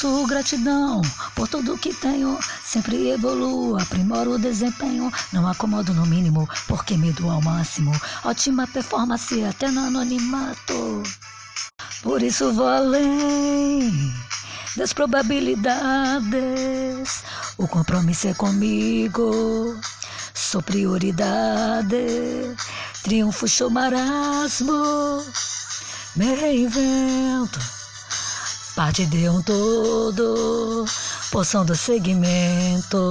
Possuo gratidão por tudo que tenho. Sempre evoluo, aprimoro o desempenho. Não acomodo no mínimo, porque medo ao máximo. Ótima performance até no anonimato. Por isso vou além das probabilidades. O compromisso é comigo. Sou prioridade. Triunfo, show, marasmo. Me reinvento. Parte de um todo. Poção do segmento.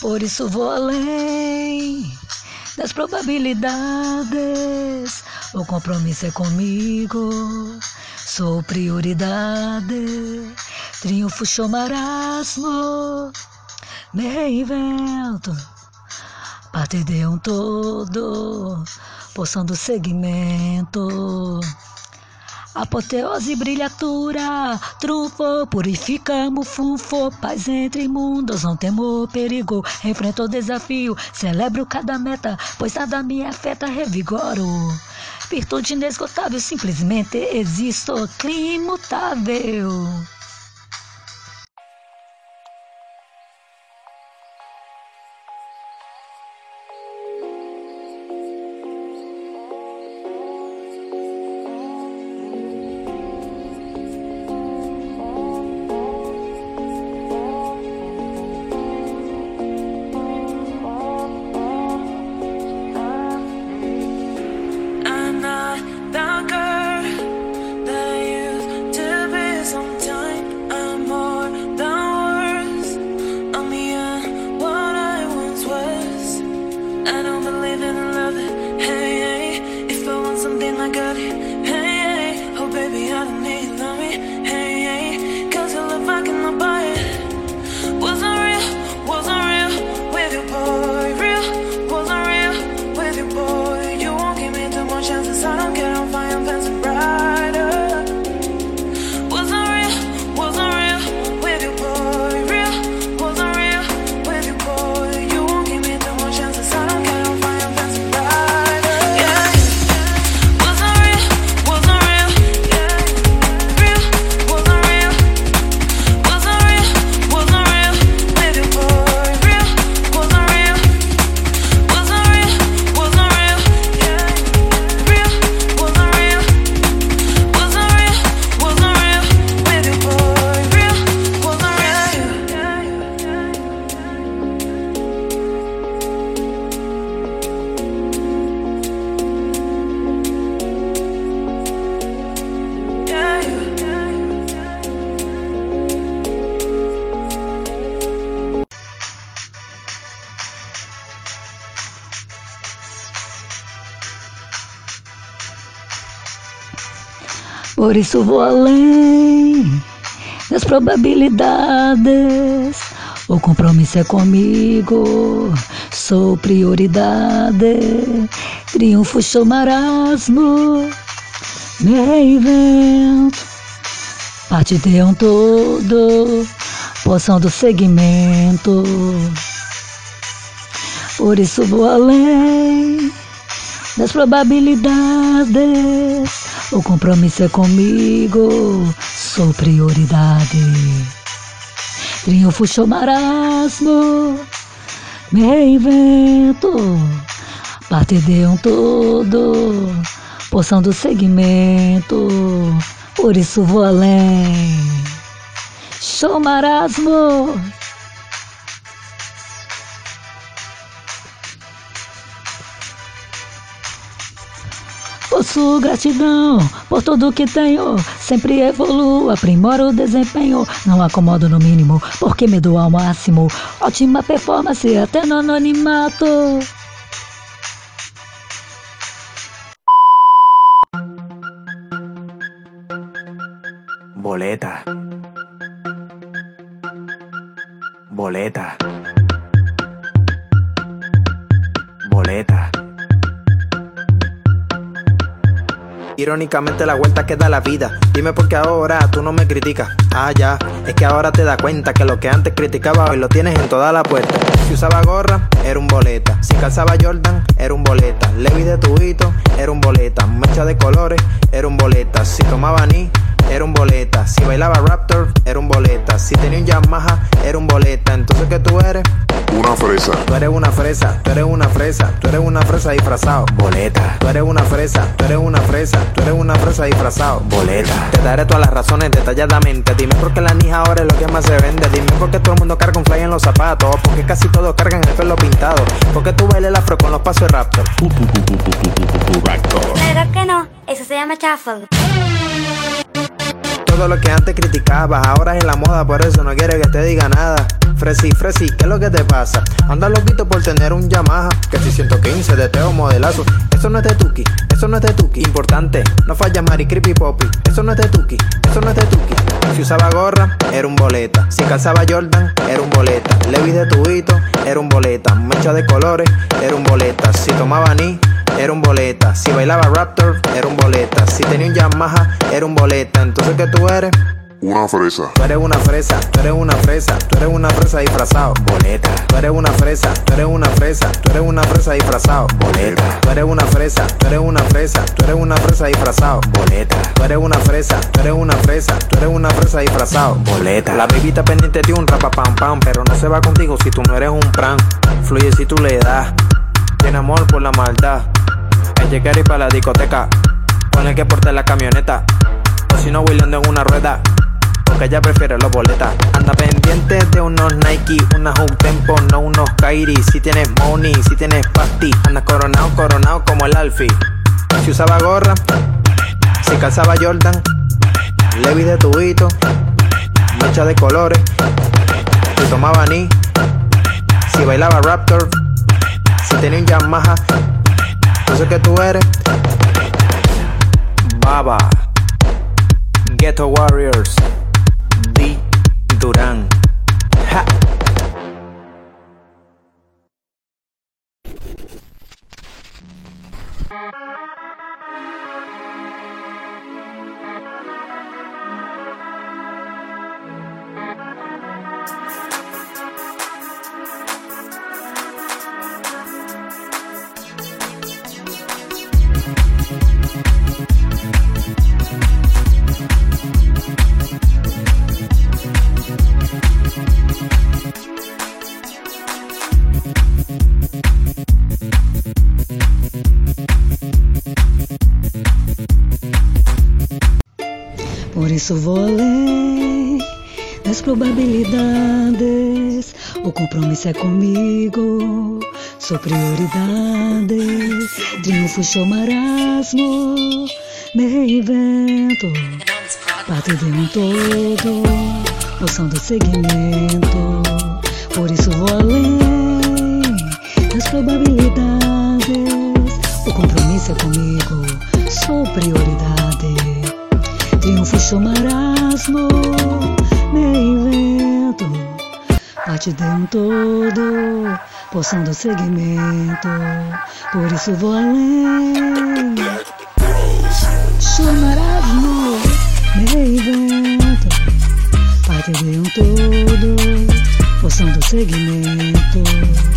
Por isso vou além das probabilidades. O compromisso é comigo. Sou prioridade. Triunfo, show, marasmo. Me reinvento. Parte de um todo. Poção do segmento. Apoteose, brilhatura, trunfo, purificamos, fufo, paz entre mundos, não temo perigo, enfrento o desafio, celebro cada meta, pois nada me afeta, revigoro. Virtude inesgotável, simplesmente existo, clima Por isso vou além das probabilidades. O compromisso é comigo, sou prioridade. Triunfo, show, marasmo, me reinvento. Parte de um todo, poção do segmento. Por isso vou além das probabilidades. O compromisso é comigo, sou prioridade. Triunfo, show, marasmo, me reinvento. Parte de um todo, poção do segmento. Por isso vou além. Show, marasmo. Possuo gratidão por tudo que tenho. Sempre evoluo, aprimoro o desempenho. Não acomodo no mínimo, porque me dou ao máximo. Ótima performance até no anonimato. Boleta. Boleta. Boleta. Irónicamente la vuelta que da la vida. Dime por qué ahora tú no me criticas. Ah, ya, es que ahora te das cuenta que lo que antes criticaba hoy lo tienes en toda la puerta. Si usaba gorra, era un boleta. Si calzaba Jordan, era un boleta. Levi de tubito, era un boleta. Mecha de colores, era un boleta. Si tomaba ni, era un boleta. Si bailaba Raptor, era un boleta. Si tenía un Yamaha, era un boleta. Entonces, ¿qué tú eres? Una fresa. Tú eres una fresa, tú eres una fresa, tú eres una fresa disfrazado. Boleta. Tú eres una fresa, tú eres una fresa, tú eres una fresa disfrazado. Boleta. Te daré todas las razones detalladamente. Dime por qué la nija ahora es lo que más se vende. Dime por qué todo el mundo carga un fly en los zapatos. Porque casi todos cargan el pelo pintado. Porque tú bailes el afro con los pasos de Raptor. Claro que no, eso se llama shuffle. Todo lo que antes criticabas, ahora es la moda, por eso no quiere que te diga nada. Fresi, Fresi, ¿qué es lo que te pasa? Anda loquito por tener un Yamaha, que si 115 de Teo modelazo. Eso no es de Tuki, eso no es de Tuki. Importante, no falla Mari Creepy Poppy. Eso no es de Tuki, eso no es de Tuki. Si usaba gorra, era un boleta. Si calzaba Jordan, era un boleta. Levi de tubito, era un boleta. Mecha de colores, era un boleta. Si tomaba ni, era un boleta. Si bailaba Raptor, era un boleta. Si tenía un Yamaha, era un boleta. Entonces, ¿qué tú eres? Una fresa. Tú eres una fresa, tú eres una fresa, tú eres una fresa disfrazado. Boleta. Tú eres una fresa, tú eres una fresa, tú eres una fresa disfrazado. Boleta. Tú eres una fresa, tú eres una fresa, tú eres una fresa disfrazado. Boleta. Tú eres una fresa, tú eres una fresa, tú eres una fresa disfrazado. Boleta. La bebita pendiente de un rapa pam pam, pero no se va contigo si tú no eres un pran. Fluye si tú le das, tiene amor por la maldad. Ella quiere ir para la discoteca, con el que porte la camioneta. O si no, bailando en una rueda. Porque ella prefiere los boletas. Anda pendiente de unos Nike, unas Tempo, no unos Kairi. Si tienes money, si tienes pasty, andas coronado, coronado como el Alfie. Si usaba gorra, si calzaba Jordan, Levi de tubito, mecha de colores, si tomaba ni, si bailaba Raptor, si tenía un Yamaha, entonces que tú eres, Baba, Ghetto Warriors. Durán. Ja. Isso vou além das probabilidades. O compromisso é comigo, sou prioridade. Triunfo, show, marasmo, me reinvento. Parte de um todo, noção do segmento. Por isso vou além das probabilidades. O compromisso é comigo, sou prioridade. Show, marasmo, me invento. Um todo, porção do segmento. Por isso vou além. Show, marasmo, me reinvento. Parte de um todo, porção do segmento.